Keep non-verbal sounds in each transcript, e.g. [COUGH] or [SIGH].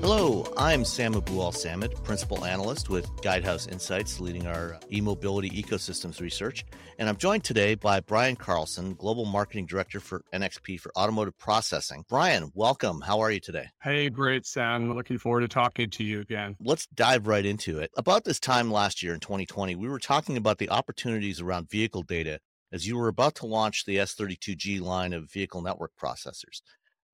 Hello, I'm Sam Abuelsamid, Principal Analyst with Guidehouse Insights, leading our e mobility ecosystems research. And I'm joined today by Brian Carlson, Global Marketing Director for NXP for Automotive Processing. Brian, welcome. How are you today? Hey, great, Sam. Looking forward to talking to you again. Let's dive right into it. About this time last year in 2020, we were talking about the opportunities around vehicle data as you were about to launch the S32G line of vehicle network processors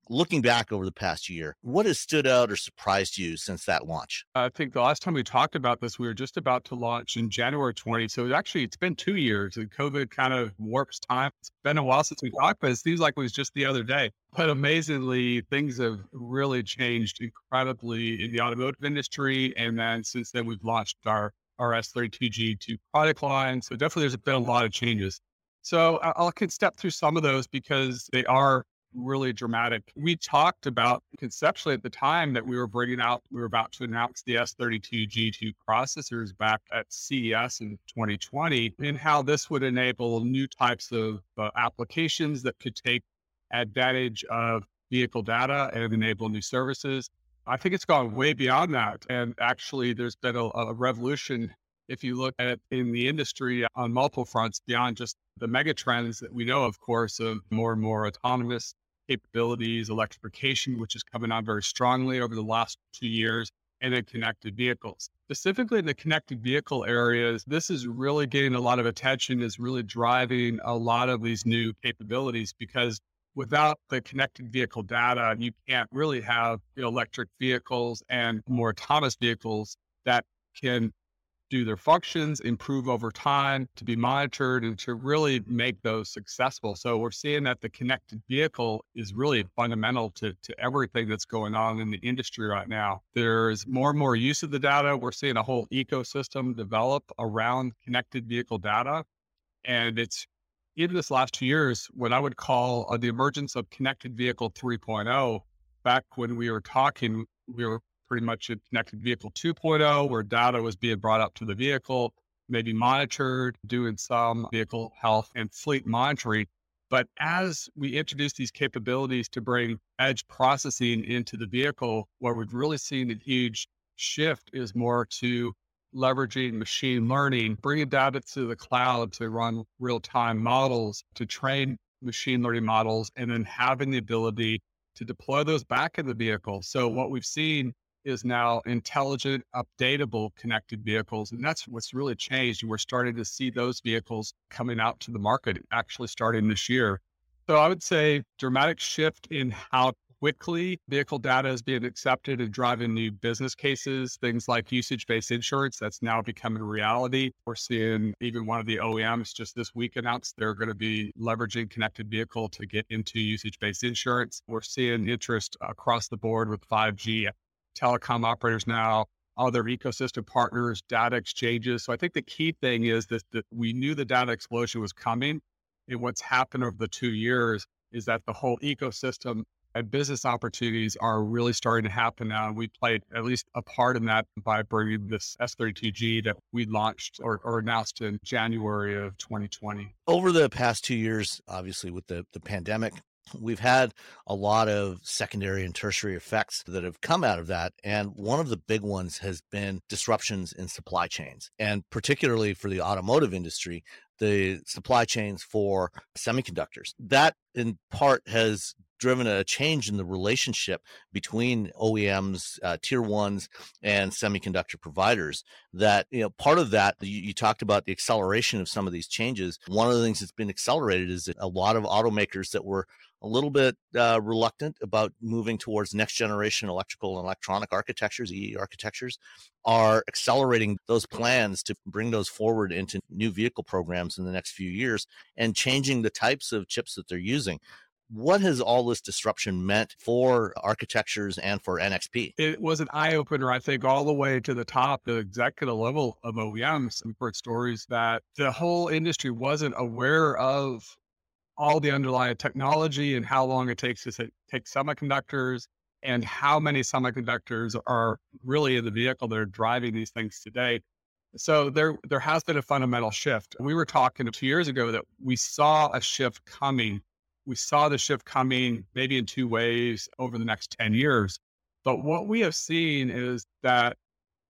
looking back over the past year, what has stood out or surprised you since that launch? I think the last time we talked about this, we were just about to launch in January 20. So actually, it's been two years and COVID kind of warps time. It's been a while since we talked, but it seems like it was just the other day. But amazingly, things have really changed incredibly in the automotive industry. And then since then, we've launched our, our S32G2 product line. So definitely, there's been a lot of changes. So I'll can step through some of those because they are really dramatic. We talked about conceptually at the time that we were bringing out, we were about to announce the S32G2 processors back at CES in 2020, and how this would enable new types of uh, applications that could take advantage of vehicle data and enable new services. I think it's gone way beyond that. And actually, there's been a, a revolution if you look at it in the industry on multiple fronts beyond just the mega trends that we know, of course, of more and more autonomous capabilities, electrification, which is coming on very strongly over the last two years, and then connected vehicles. Specifically in the connected vehicle areas, this is really getting a lot of attention, is really driving a lot of these new capabilities because without the connected vehicle data, you can't really have you know, electric vehicles and more autonomous vehicles that can do their functions, improve over time, to be monitored, and to really make those successful. So we're seeing that the connected vehicle is really fundamental to, to everything that's going on in the industry right now. There's more and more use of the data. We're seeing a whole ecosystem develop around connected vehicle data. And it's in this last two years, what I would call uh, the emergence of connected vehicle 3.0. Back when we were talking, we were pretty much a connected vehicle 2.0, where data was being brought up to the vehicle, maybe monitored, doing some vehicle health and fleet monitoring. But as we introduce these capabilities to bring edge processing into the vehicle, what we've really seen a huge shift is more to leveraging machine learning, bringing data to the cloud to run real time models, to train machine learning models, and then having the ability to deploy those back in the vehicle. So, what we've seen is now intelligent, updatable connected vehicles. And that's what's really changed. We're starting to see those vehicles coming out to the market actually starting this year. So I would say dramatic shift in how quickly vehicle data is being accepted and driving new business cases, things like usage based insurance that's now becoming reality. We're seeing even one of the OEMs just this week announced they're going to be leveraging connected vehicle to get into usage based insurance. We're seeing interest across the board with 5G telecom operators now, other ecosystem partners, data exchanges. So I think the key thing is that, that we knew the data explosion was coming. And what's happened over the two years is that the whole ecosystem and business opportunities are really starting to happen now. And we played at least a part in that by bringing this S32G that we launched or, or, announced in January of 2020. Over the past two years, obviously with the, the pandemic, we've had a lot of secondary and tertiary effects that have come out of that. And one of the big ones has been disruptions in supply chains. And particularly for the automotive industry, the supply chains for semiconductors. That in part has driven a change in the relationship between OEMs, uh, tier ones, and semiconductor providers. That, you know, part of that, you, you, talked about the acceleration of some of these changes. One of the things that's been accelerated is that a lot of automakers that were a little bit uh, reluctant about moving towards next generation electrical and electronic architectures, EE architectures, are accelerating those plans to bring those forward into new vehicle programs in the next few years and changing the types of chips that they're using. What has all this disruption meant for architectures and for NXP? It was an eye opener, I think, all the way to the top, the executive level of OEMs. We've heard stories that the whole industry wasn't aware of all the underlying technology and how long it takes to take semiconductors and how many semiconductors are really in the vehicle that are driving these things today. So there, there has been a fundamental shift. We were talking two years ago that we saw a shift coming we saw the shift coming maybe in two ways over the next 10 years. But what we have seen is that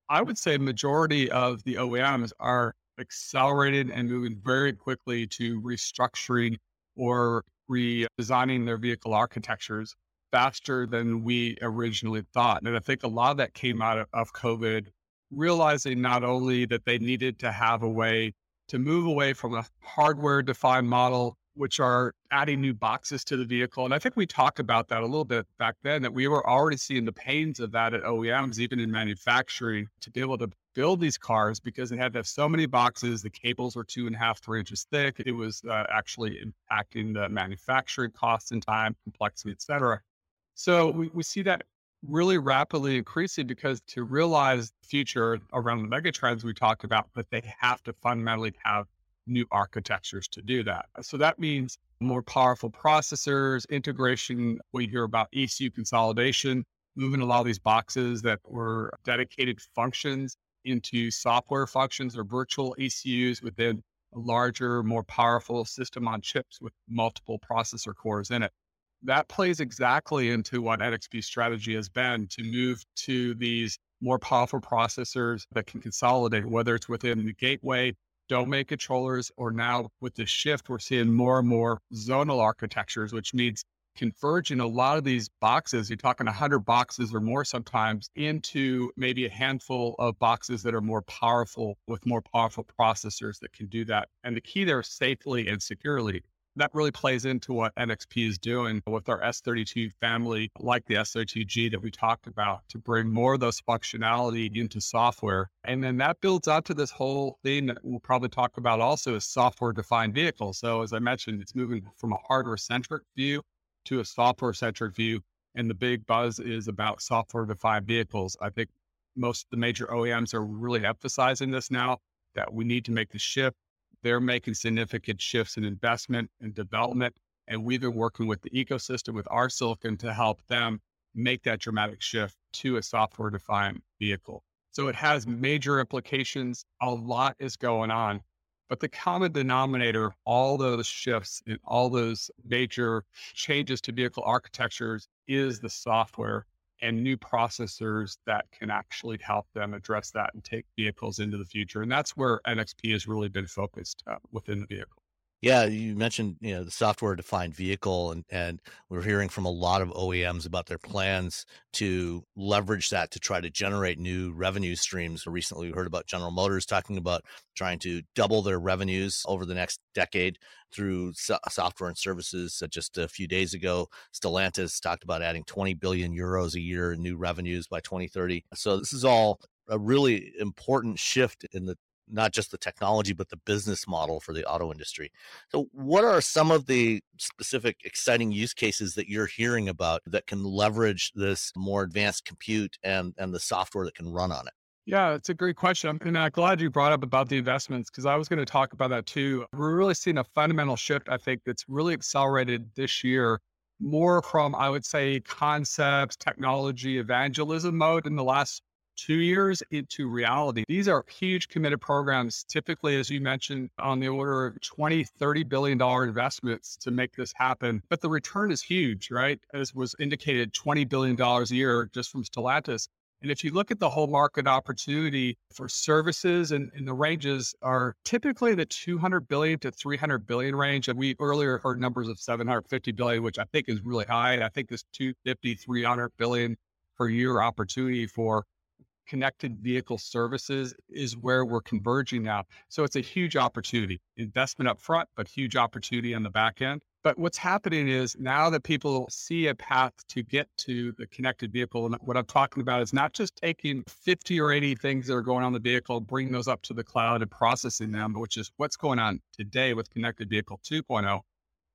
I would say majority of the OEMs are accelerated and moving very quickly to restructuring or redesigning their vehicle architectures faster than we originally thought. And I think a lot of that came out of, of COVID, realizing not only that they needed to have a way to move away from a hardware defined model which are adding new boxes to the vehicle. And I think we talked about that a little bit back then that we were already seeing the pains of that at OEMs, even in manufacturing, to be able to build these cars because they had to have so many boxes. The cables were two and a half, three inches thick. It was uh, actually impacting the manufacturing costs and time, complexity, et cetera. So we, we see that really rapidly increasing because to realize the future around the megatrends we talked about, but they have to fundamentally have new architectures to do that. So that means more powerful processors, integration. We hear about ECU consolidation, moving a lot of these boxes that were dedicated functions into software functions or virtual ECUs within a larger, more powerful system on chips with multiple processor cores in it. That plays exactly into what NXP's strategy has been to move to these more powerful processors that can consolidate, whether it's within the gateway domain controllers, or now with the shift, we're seeing more and more zonal architectures, which means converging a lot of these boxes. You're talking 100 boxes or more sometimes into maybe a handful of boxes that are more powerful with more powerful processors that can do that. And the key there is safely and securely that really plays into what NXP is doing with our S32 family, like the S32G that we talked about, to bring more of those functionality into software. And then that builds out to this whole thing that we'll probably talk about also is software defined vehicles. So as I mentioned, it's moving from a hardware centric view to a software centric view. And the big buzz is about software defined vehicles. I think most of the major OEMs are really emphasizing this now that we need to make the shift they're making significant shifts in investment and development. And we've been working with the ecosystem with our silicon to help them make that dramatic shift to a software defined vehicle. So it has major implications. A lot is going on. But the common denominator, all those shifts and all those major changes to vehicle architectures is the software and new processors that can actually help them address that and take vehicles into the future. And that's where NXP has really been focused uh, within the vehicle. Yeah, you mentioned you know the software defined vehicle, and and we're hearing from a lot of OEMs about their plans to leverage that to try to generate new revenue streams. Recently, we heard about General Motors talking about trying to double their revenues over the next decade through so- software and services. Just a few days ago, Stellantis talked about adding 20 billion euros a year in new revenues by 2030. So this is all a really important shift in the not just the technology, but the business model for the auto industry. So, what are some of the specific exciting use cases that you're hearing about that can leverage this more advanced compute and, and the software that can run on it? Yeah, it's a great question. And I'm glad you brought up about the investments because I was going to talk about that too. We're really seeing a fundamental shift, I think, that's really accelerated this year, more from, I would say, concepts, technology, evangelism mode in the last two years into reality. These are huge committed programs, typically, as you mentioned, on the order of 20, 30 billion dollar investments to make this happen. But the return is huge, right? As was indicated, 20 billion dollars a year just from Stellantis. And if you look at the whole market opportunity for services and, and, the ranges are typically the 200 billion to 300 billion range. And we earlier heard numbers of 750 billion, which I think is really high. I think this 250, 300 billion per year opportunity for connected vehicle services is where we're converging now. So it's a huge opportunity, investment up front, but huge opportunity on the back end. But what's happening is now that people see a path to get to the connected vehicle, and what I'm talking about is not just taking 50 or 80 things that are going on the vehicle, bringing those up to the cloud and processing them, which is what's going on today with Connected Vehicle 2.0,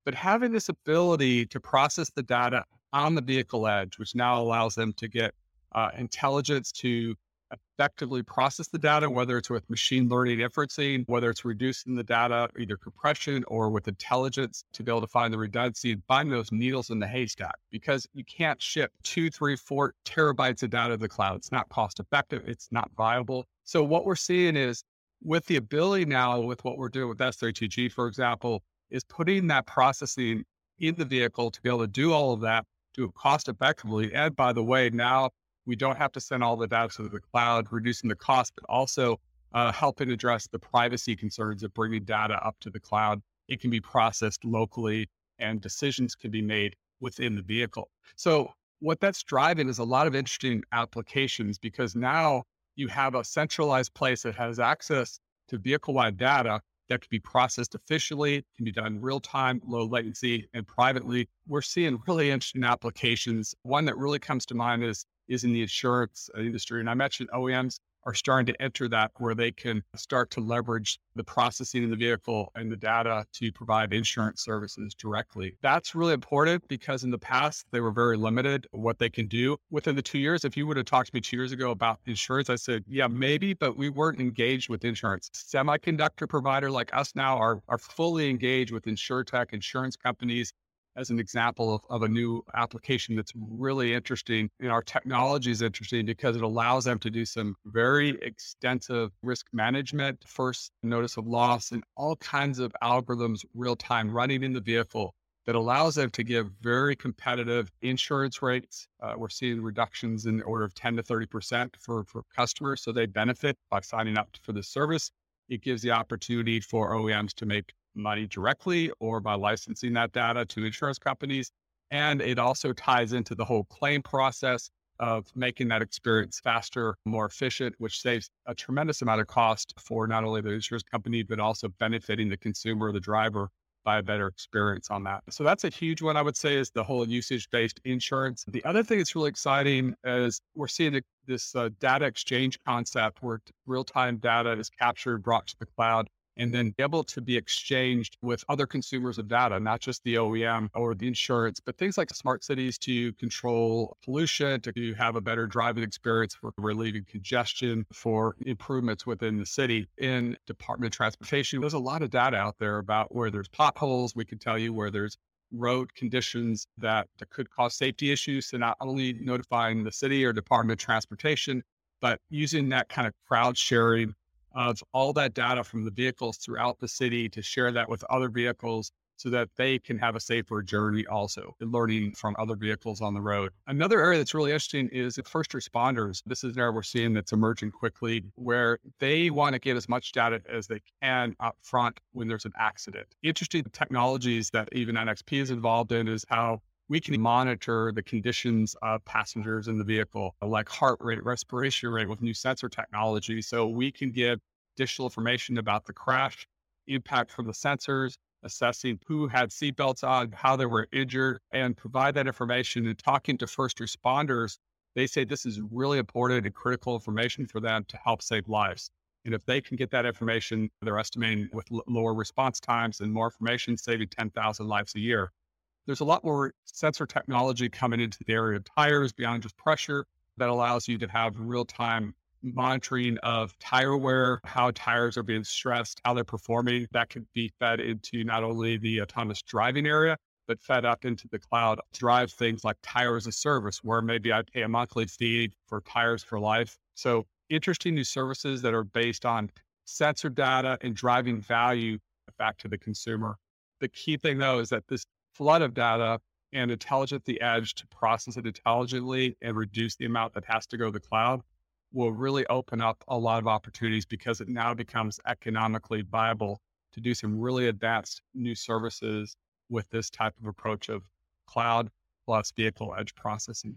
but having this ability to process the data on the vehicle edge, which now allows them to get uh, intelligence to effectively process the data, whether it's with machine learning inferencing, whether it's reducing the data, either compression or with intelligence to be able to find the redundancy and find those needles in the haystack because you can't ship two, three, four terabytes of data to the cloud. It's not cost effective. It's not viable. So what we're seeing is with the ability now with what we're doing with S32G, for example, is putting that processing in the vehicle to be able to do all of that, do it cost effectively. And by the way, now we don't have to send all the data to the cloud, reducing the cost, but also uh, helping address the privacy concerns of bringing data up to the cloud. It can be processed locally and decisions can be made within the vehicle. So, what that's driving is a lot of interesting applications because now you have a centralized place that has access to vehicle wide data that can be processed efficiently, can be done real time, low latency, and privately. We're seeing really interesting applications. One that really comes to mind is is in the insurance uh, industry. And I mentioned OEMs are starting to enter that where they can start to leverage the processing of the vehicle and the data to provide insurance services directly. That's really important because in the past they were very limited what they can do. Within the two years, if you would have talked to me two years ago about insurance, I said, yeah, maybe, but we weren't engaged with insurance. Semiconductor provider like us now are, are fully engaged with insurtech, insurance companies, as an example of, of a new application that's really interesting. And our technology is interesting because it allows them to do some very extensive risk management, first notice of loss, and all kinds of algorithms real time running in the vehicle that allows them to give very competitive insurance rates. Uh, we're seeing reductions in the order of 10 to 30% for, for customers. So they benefit by signing up for the service. It gives the opportunity for OEMs to make money directly or by licensing that data to insurance companies. And it also ties into the whole claim process of making that experience faster, more efficient, which saves a tremendous amount of cost for not only the insurance company, but also benefiting the consumer, the driver by a better experience on that. So that's a huge one I would say is the whole usage based insurance. The other thing that's really exciting is we're seeing this uh, data exchange concept where real time data is captured, brought to the cloud and then able to be exchanged with other consumers of data, not just the OEM or the insurance, but things like smart cities to control pollution, to have a better driving experience for relieving congestion, for improvements within the city. In Department of Transportation, there's a lot of data out there about where there's potholes. We can tell you where there's road conditions that, that could cause safety issues. So not only notifying the city or Department of Transportation, but using that kind of crowd sharing of all that data from the vehicles throughout the city to share that with other vehicles so that they can have a safer journey also, learning from other vehicles on the road. Another area that's really interesting is first responders. This is an area we're seeing that's emerging quickly where they want to get as much data as they can up front when there's an accident. Interesting technologies that even NXP is involved in is how we can monitor the conditions of passengers in the vehicle, like heart rate, respiration rate with new sensor technology. So we can give additional information about the crash, impact from the sensors, assessing who had seatbelts on, how they were injured, and provide that information. And talking to first responders, they say this is really important and critical information for them to help save lives. And if they can get that information, they're estimating with l- lower response times and more information, saving 10,000 lives a year there's a lot more sensor technology coming into the area of tires beyond just pressure that allows you to have real time monitoring of tire wear, how tires are being stressed, how they're performing. That could be fed into not only the autonomous driving area, but fed up into the cloud. Drive things like tire as a service, where maybe I pay a monthly fee for tires for life. So interesting new services that are based on sensor data and driving value back to the consumer. The key thing though is that this flood of data and intelligent the edge to process it intelligently and reduce the amount that has to go to the cloud will really open up a lot of opportunities because it now becomes economically viable to do some really advanced new services with this type of approach of cloud plus vehicle edge processing.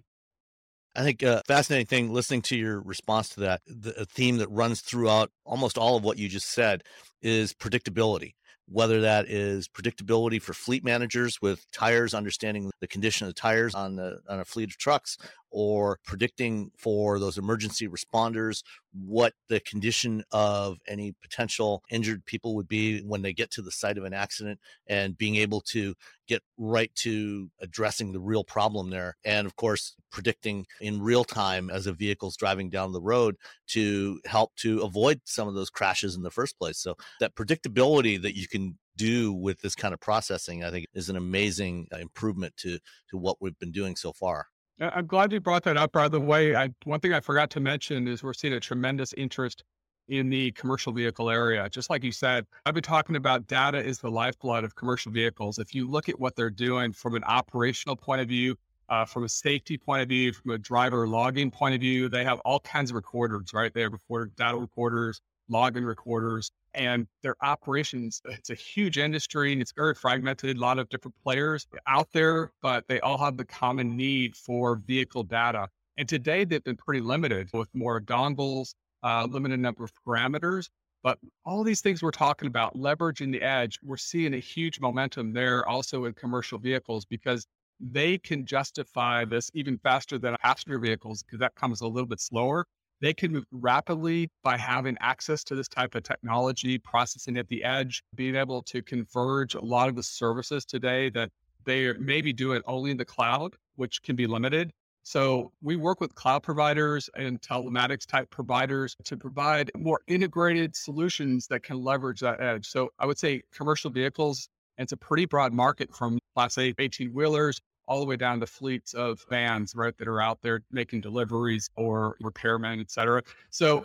I think a uh, fascinating thing listening to your response to that, the theme that runs throughout almost all of what you just said is predictability whether that is predictability for fleet managers with tires, understanding the condition of the tires on, the, on a fleet of trucks, or predicting for those emergency responders what the condition of any potential injured people would be when they get to the site of an accident and being able to get right to addressing the real problem there. And of course, predicting in real time as a vehicle's driving down the road to help to avoid some of those crashes in the first place. So that predictability that you can do with this kind of processing, I think is an amazing uh, improvement to to what we've been doing so far. I'm glad you brought that up. By the way, I, one thing I forgot to mention is we're seeing a tremendous interest in the commercial vehicle area. Just like you said, I've been talking about data is the lifeblood of commercial vehicles. If you look at what they're doing from an operational point of view, uh, from a safety point of view, from a driver logging point of view, they have all kinds of recorders, right? They have recorder data recorders, login recorders, and their operations. It's a huge industry. And it's very fragmented, a lot of different players out there, but they all have the common need for vehicle data. And today they've been pretty limited with more dongles, uh, limited number of parameters. But all these things we're talking about, leveraging the edge, we're seeing a huge momentum there also in commercial vehicles because they can justify this even faster than passenger vehicles because that comes a little bit slower. They can move rapidly by having access to this type of technology, processing at the edge, being able to converge a lot of the services today that they maybe do doing only in the cloud, which can be limited. So we work with cloud providers and telematics type providers to provide more integrated solutions that can leverage that edge. So I would say commercial vehicles, it's a pretty broad market from class A 18 wheelers all the way down to fleets of vans, right, that are out there making deliveries or repairmen, et cetera. So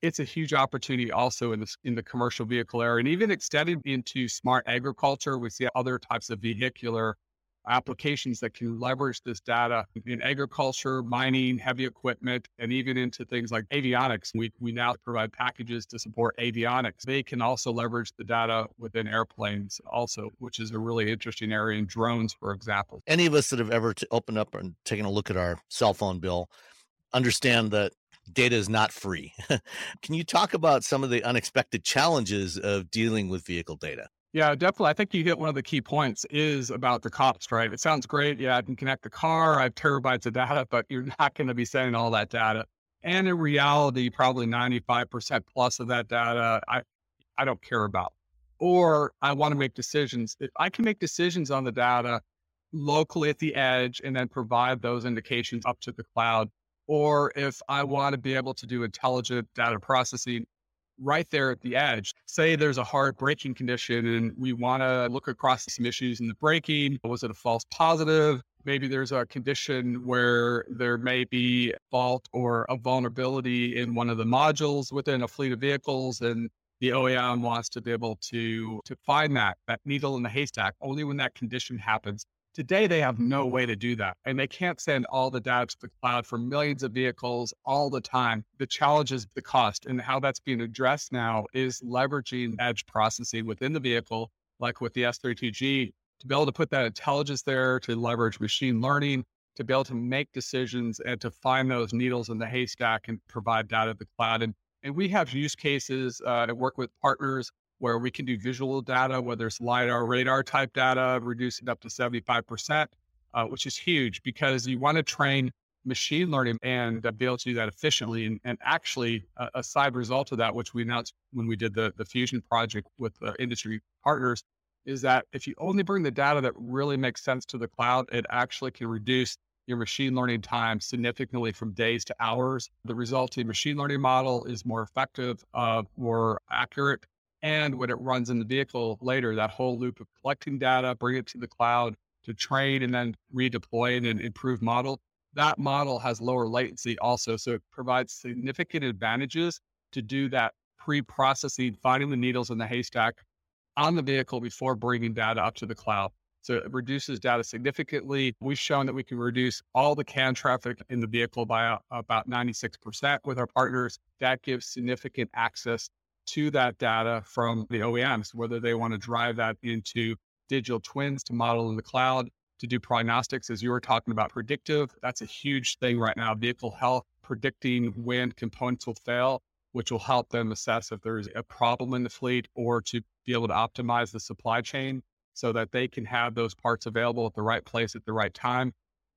it's a huge opportunity also in the, in the commercial vehicle area and even extended into smart agriculture. We see other types of vehicular applications that can leverage this data in agriculture, mining, heavy equipment, and even into things like avionics. We, we now provide packages to support avionics. They can also leverage the data within airplanes, also, which is a really interesting area in drones, for example. Any of us that have ever t- opened up and taken a look at our cell phone bill understand that data is not free. [LAUGHS] Can you talk about some of the unexpected challenges of dealing with vehicle data? Yeah, definitely. I think you hit one of the key points is about the cost, right? It sounds great. Yeah, I can connect the car, I have terabytes of data, but you're not going to be sending all that data. And in reality, probably 95% plus of that data, I, I don't care about. Or I want to make decisions. If I can make decisions on the data locally at the edge and then provide those indications up to the cloud, or if I want to be able to do intelligent data processing right there at the edge. Say there's a hard braking condition and we want to look across some issues in the braking. Was it a false positive? Maybe there's a condition where there may be fault or a vulnerability in one of the modules within a fleet of vehicles and the OEM wants to be able to to find that that needle in the haystack only when that condition happens Today, they have no way to do that. And they can't send all the data to the cloud for millions of vehicles all the time. The challenge is the cost. And how that's being addressed now is leveraging edge processing within the vehicle, like with the S32G, to be able to put that intelligence there, to leverage machine learning, to be able to make decisions and to find those needles in the haystack and provide data to the cloud. And, and we have use cases uh, and work with partners where we can do visual data, whether it's LiDAR, radar type data, reduce it up to 75%, uh, which is huge because you want to train machine learning and uh, be able to do that efficiently. And, and actually, uh, a side result of that, which we announced when we did the, the Fusion project with industry partners, is that if you only bring the data that really makes sense to the cloud, it actually can reduce your machine learning time significantly from days to hours. The resulting machine learning model is more effective, uh, more accurate, and when it runs in the vehicle later, that whole loop of collecting data, bring it to the cloud to train and then redeploy it and improve model, that model has lower latency also. So it provides significant advantages to do that pre-processing, finding the needles in the haystack on the vehicle before bringing data up to the cloud. So it reduces data significantly. We've shown that we can reduce all the CAN traffic in the vehicle by about 96% with our partners. That gives significant access to that data from the OEMs, whether they want to drive that into digital twins to model in the cloud, to do prognostics, as you were talking about predictive. That's a huge thing right now. Vehicle health, predicting when components will fail, which will help them assess if there's a problem in the fleet or to be able to optimize the supply chain so that they can have those parts available at the right place at the right time.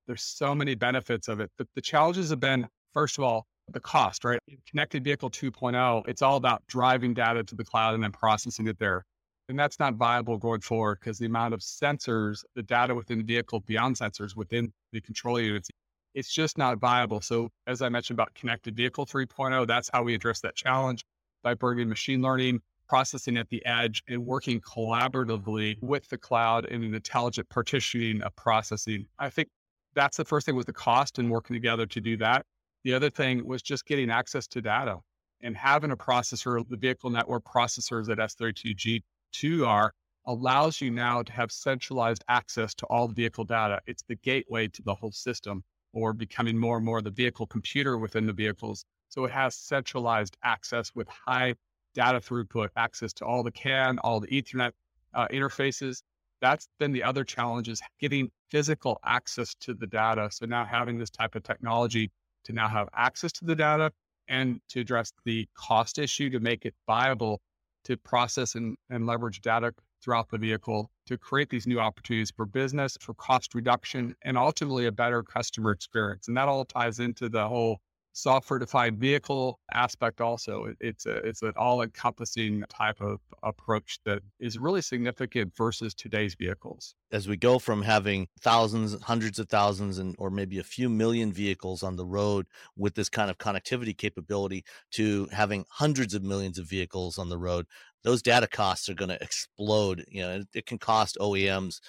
There's so many benefits of it. But the challenges have been, first of all, the cost, right? Connected Vehicle 2.0, it's all about driving data to the cloud and then processing it there. And that's not viable going forward because the amount of sensors, the data within the vehicle beyond sensors within the control units, it's just not viable. So, as I mentioned about Connected Vehicle 3.0, that's how we address that challenge by bringing machine learning, processing at the edge, and working collaboratively with the cloud in an intelligent partitioning of processing. I think that's the first thing was the cost and working together to do that. The other thing was just getting access to data. And having a processor, the vehicle network processors that S32G2 are, allows you now to have centralized access to all the vehicle data. It's the gateway to the whole system, or becoming more and more the vehicle computer within the vehicles. So it has centralized access with high data throughput, access to all the CAN, all the Ethernet uh, interfaces. That's been the other challenge is getting physical access to the data. So now having this type of technology to now have access to the data and to address the cost issue to make it viable to process and, and leverage data throughout the vehicle to create these new opportunities for business, for cost reduction, and ultimately a better customer experience. And that all ties into the whole software defined vehicle aspect also it's a, it's an all encompassing type of approach that is really significant versus today's vehicles. As we go from having thousands hundreds of thousands and or maybe a few million vehicles on the road with this kind of connectivity capability to having hundreds of millions of vehicles on the road those data costs are going to explode. You know it can cost OEMs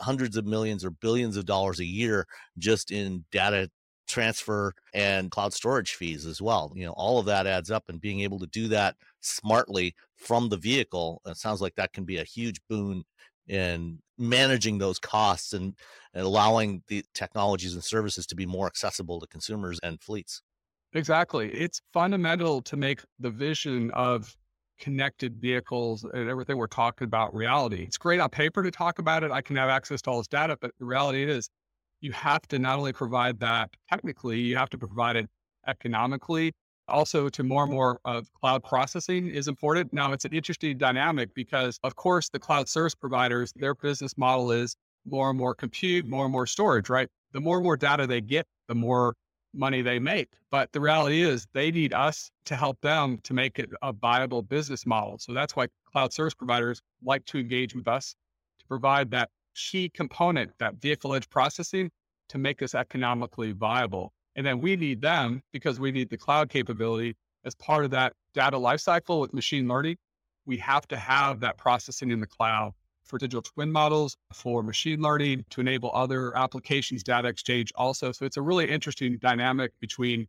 hundreds of millions or billions of dollars a year just in data transfer and cloud storage fees as well. You know, all of that adds up and being able to do that smartly from the vehicle, it sounds like that can be a huge boon in managing those costs and, and allowing the technologies and services to be more accessible to consumers and fleets. Exactly. It's fundamental to make the vision of connected vehicles and everything we're talking about reality. It's great on paper to talk about it. I can have access to all this data, but the reality is you have to not only provide that technically, you have to provide it economically. Also, to more and more of cloud processing is important. Now, it's an interesting dynamic because, of course, the cloud service providers, their business model is more and more compute, more and more storage, right? The more and more data they get, the more money they make. But the reality is they need us to help them to make it a viable business model. So that's why cloud service providers like to engage with us to provide that key component, that vehicle edge processing, to make this economically viable. And then we need them because we need the cloud capability as part of that data lifecycle with machine learning. We have to have that processing in the cloud for digital twin models, for machine learning, to enable other applications, data exchange also. So it's a really interesting dynamic between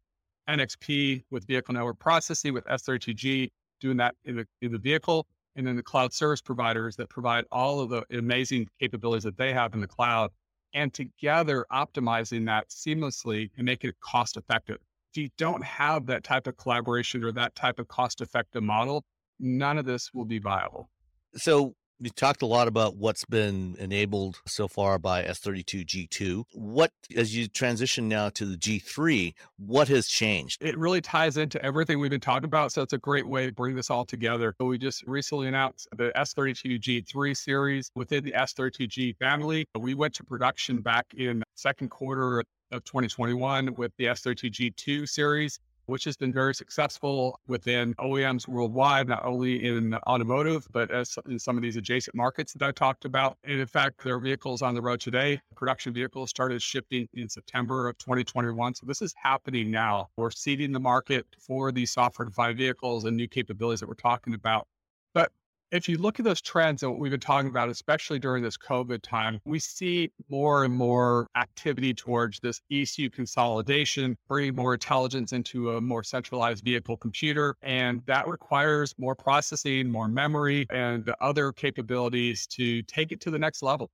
NXP with vehicle network processing, with S32G doing that in the, in the vehicle, and then the cloud service providers that provide all of the amazing capabilities that they have in the cloud and together optimizing that seamlessly and make it cost effective. If you don't have that type of collaboration or that type of cost effective model, none of this will be viable. So you talked a lot about what's been enabled so far by S32G2. What, as you transition now to the G3, what has changed? It really ties into everything we've been talking about. So it's a great way to bring this all together. We just recently announced the S32G3 series within the S32G family. We went to production back in second quarter of 2021 with the S32G2 series which has been very successful within OEMs worldwide, not only in automotive, but as in some of these adjacent markets that I talked about. And in fact, there are vehicles on the road today. Production vehicles started shipping in September of 2021. So this is happening now. We're seeding the market for these software defined vehicles and new capabilities that we're talking about. But if you look at those trends and what we've been talking about, especially during this COVID time, we see more and more activity towards this ECU consolidation, bringing more intelligence into a more centralized vehicle computer. And that requires more processing, more memory, and other capabilities to take it to the next level.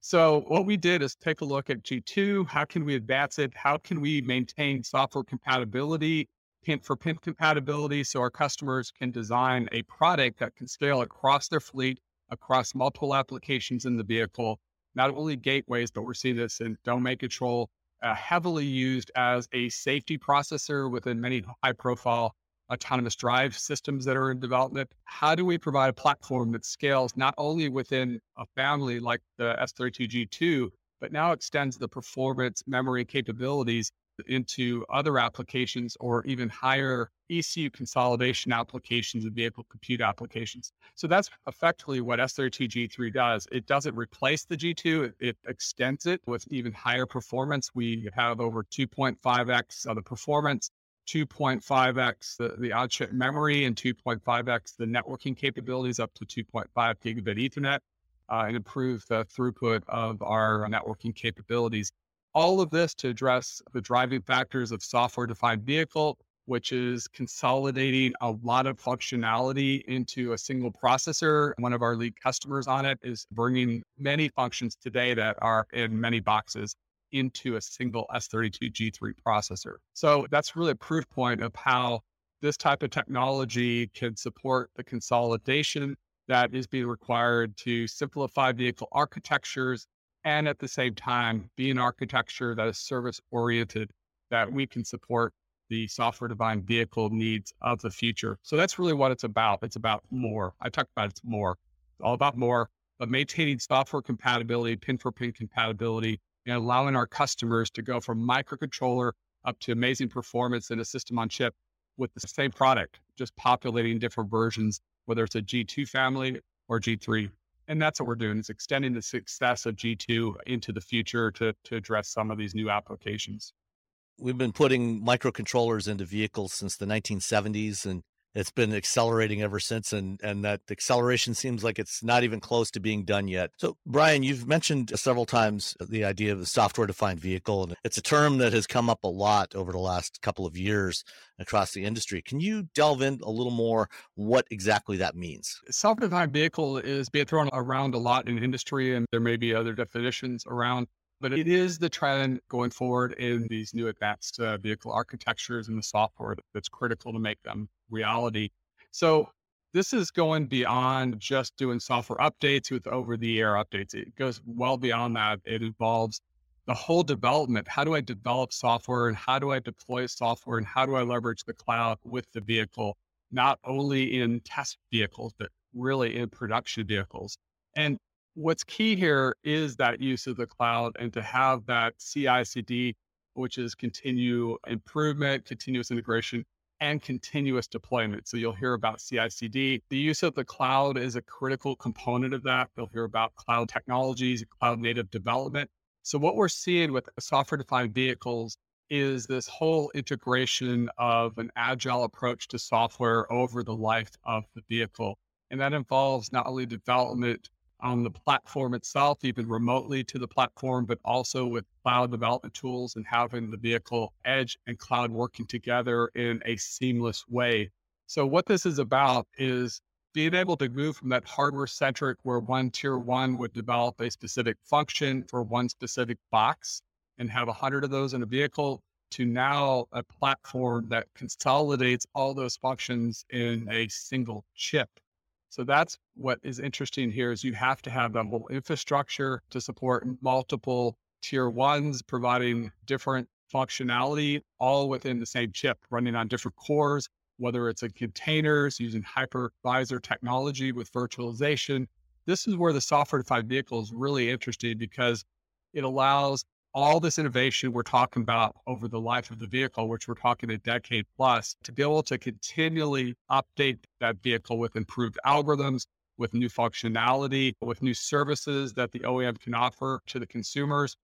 So what we did is take a look at G2. How can we advance it? How can we maintain software compatibility pin for pin compatibility so our customers can design a product that can scale across their fleet, across multiple applications in the vehicle, not only gateways, but we're seeing this in domain control, uh, heavily used as a safety processor within many high profile autonomous drive systems that are in development. How do we provide a platform that scales not only within a family like the S32G2, but now extends the performance memory capabilities into other applications or even higher ECU consolidation applications and vehicle compute applications. So that's effectively what S32G3 does. It doesn't replace the G2, it, it extends it with even higher performance. We have over 2.5x of the performance, 2.5x the, the on chip memory, and 2.5x the networking capabilities up to 2.5 gigabit Ethernet. Uh, and improve the throughput of our networking capabilities all of this to address the driving factors of software defined vehicle, which is consolidating a lot of functionality into a single processor. One of our lead customers on it is bringing many functions today that are in many boxes into a single S32G3 processor. So that's really a proof point of how this type of technology can support the consolidation that is being required to simplify vehicle architectures and at the same time be an architecture that is service oriented that we can support the software defined vehicle needs of the future. So that's really what it's about. It's about more. I talked about it's more. It's all about more, but maintaining software compatibility, pin for pin compatibility, and allowing our customers to go from microcontroller up to amazing performance in a system on chip with the same product, just populating different versions, whether it's a G2 family or G3. And that's what we're doing is extending the success of G2 into the future to, to address some of these new applications. We've been putting microcontrollers into vehicles since the 1970s and it's been accelerating ever since and and that acceleration seems like it's not even close to being done yet. So brian you've mentioned several times the idea of the software defined vehicle and it's a term that has come up a lot over the last couple of years across the industry. Can you delve in a little more what exactly that means? Software defined vehicle is being thrown around a lot in industry and there may be other definitions around but it is the trend going forward in these new advanced uh, vehicle architectures and the software that's critical to make them reality. So this is going beyond just doing software updates with over the air updates. It goes well beyond that. It involves the whole development. How do I develop software and how do I deploy software and how do I leverage the cloud with the vehicle, not only in test vehicles, but really in production vehicles. And what's key here is that use of the cloud and to have that CI CD, which is continue improvement, continuous integration, and continuous deployment. So you'll hear about CI CD. The use of the cloud is a critical component of that. You'll hear about cloud technologies, cloud native development. So what we're seeing with software defined vehicles is this whole integration of an agile approach to software over the life of the vehicle. And that involves not only development on the platform itself, even remotely to the platform, but also with cloud development tools and having the vehicle edge and cloud working together in a seamless way. So, what this is about is being able to move from that hardware centric, where one tier one would develop a specific function for one specific box and have a hundred of those in a vehicle, to now a platform that consolidates all those functions in a single chip so that's what is interesting here is you have to have that whole infrastructure to support multiple tier ones, providing different functionality all within the same chip, running on different cores, whether it's in containers using hypervisor technology with virtualization. This is where the software defined vehicle is really interesting because it allows all this innovation we're talking about over the life of the vehicle, which we're talking a decade plus, to be able to continually update that vehicle with improved algorithms, with new functionality, with new services that the OEM can offer to the consumers,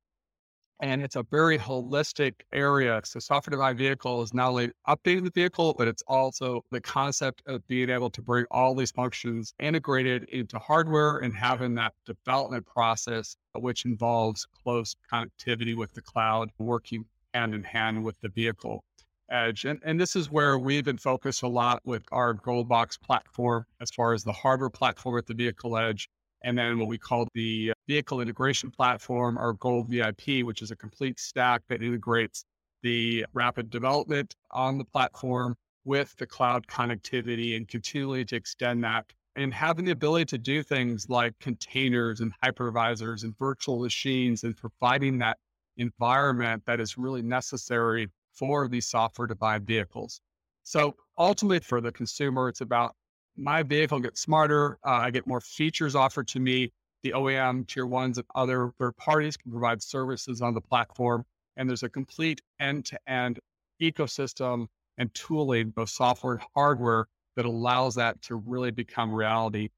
and it's a very holistic area. So software defined vehicle is not only updating the vehicle, but it's also the concept of being able to bring all these functions integrated into hardware and having that development process, uh, which involves close connectivity with the cloud, working hand in hand with the vehicle edge. And, and this is where we've been focused a lot with our Goldbox platform as far as the hardware platform at the vehicle edge and then what we call the uh, vehicle integration platform, our Gold VIP, which is a complete stack that integrates the rapid development on the platform with the cloud connectivity and continually to extend that and having the ability to do things like containers and hypervisors and virtual machines and providing that environment that is really necessary for these software defined vehicles. So ultimately for the consumer, it's about my vehicle gets smarter. Uh, I get more features offered to me. The OEM, tier ones, and other third parties can provide services on the platform. And there's a complete end to end ecosystem and tooling, both software and hardware, that allows that to really become reality,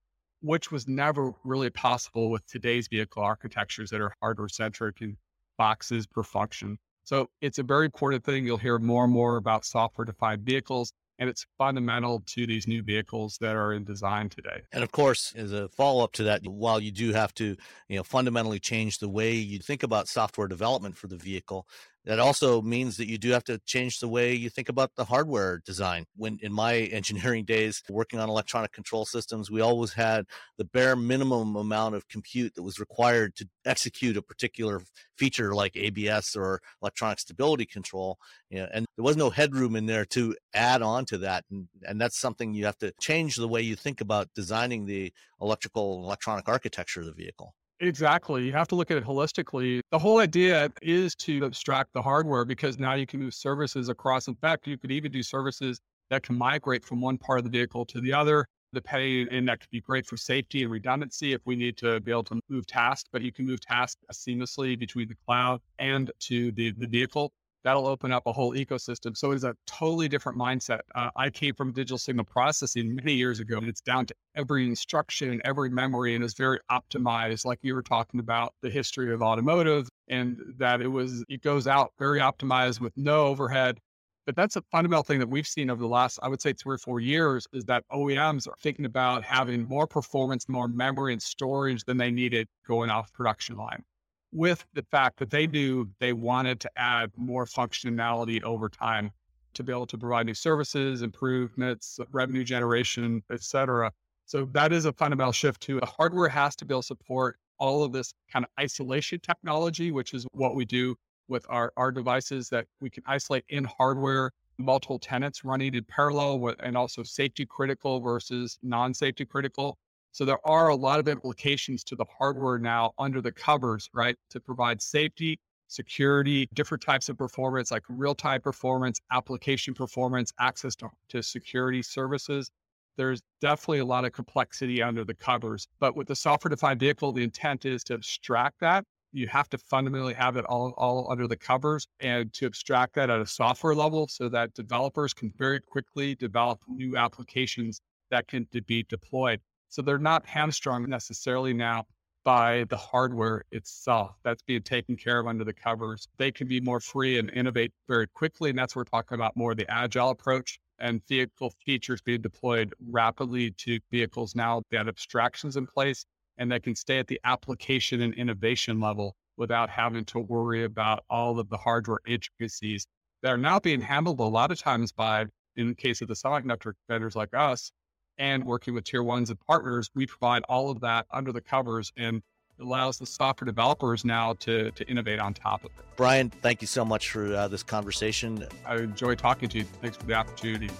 which was never really possible with today's vehicle architectures that are hardware centric and boxes per function. So it's a very important thing. You'll hear more and more about software defined vehicles and it's fundamental to these new vehicles that are in design today. And of course, as a follow up to that, while you do have to, you know, fundamentally change the way you think about software development for the vehicle, That also means that you do have to change the way you think about the hardware design. When in my [LAUGHS] engineering days working on electronic control systems, we always had the bare minimum amount of compute that was required to execute a particular feature like ABS or electronic stability control. You know, and there was no headroom in there to add on to that. And, and that's something you have to change the way you think about designing the electrical and electronic architecture of the vehicle. Exactly. You have to look at it holistically. The whole idea is to abstract the hardware because now you can move services across. In fact, you could even do services that can migrate from one part of the vehicle to the other, depending, and that could be great for safety and redundancy if we need to be able to move tasks, but you can move tasks seamlessly between the cloud and to the, the vehicle that'll open up a whole ecosystem. So it's a totally different mindset. Uh, I came from digital signal processing many years ago, and it's down to every instruction, and every memory, and it's very optimized. Like you were talking about the history of automotive, and that it was it goes out very optimized with no overhead. But that's a fundamental thing that we've seen over the last, I would say, three or four years is that OEMs are thinking about having more performance, more memory and storage than they needed going off production line with the fact that they knew they wanted to add more functionality over time to be able to provide new services, improvements, revenue generation, et cetera. So that is a fundamental shift too. The hardware has to be able to support all of this kind of isolation technology, which is what we do with our, our devices that we can isolate in hardware, multiple tenants running in parallel with, and also safety critical versus non-safety critical. So there are a lot of implications to the hardware now under the covers, right? To provide safety, security, different types of performance, like real time performance, application performance, access to, to security services. There's definitely a lot of complexity under the covers. But with the software defined vehicle, the intent is to abstract that. You have to fundamentally have it all, all under the covers and to abstract that at a software level so that developers can very quickly develop new applications that can be deployed. So they're not hamstrung necessarily now by the hardware itself. That's being taken care of under the covers. They can be more free and innovate very quickly. And that's what we're talking about more the agile approach and vehicle features being deployed rapidly to vehicles now that abstractions in place and they can stay at the application and innovation level without having to worry about all of the hardware intricacies that are now being handled a lot of times by, in the case of the semiconductor vendors like us, and working with tier ones and partners, we provide all of that under the covers and allows the software developers now to, to innovate on top of it. Brian, thank you so much for uh, this conversation. I enjoy talking to you. Thanks for the opportunity.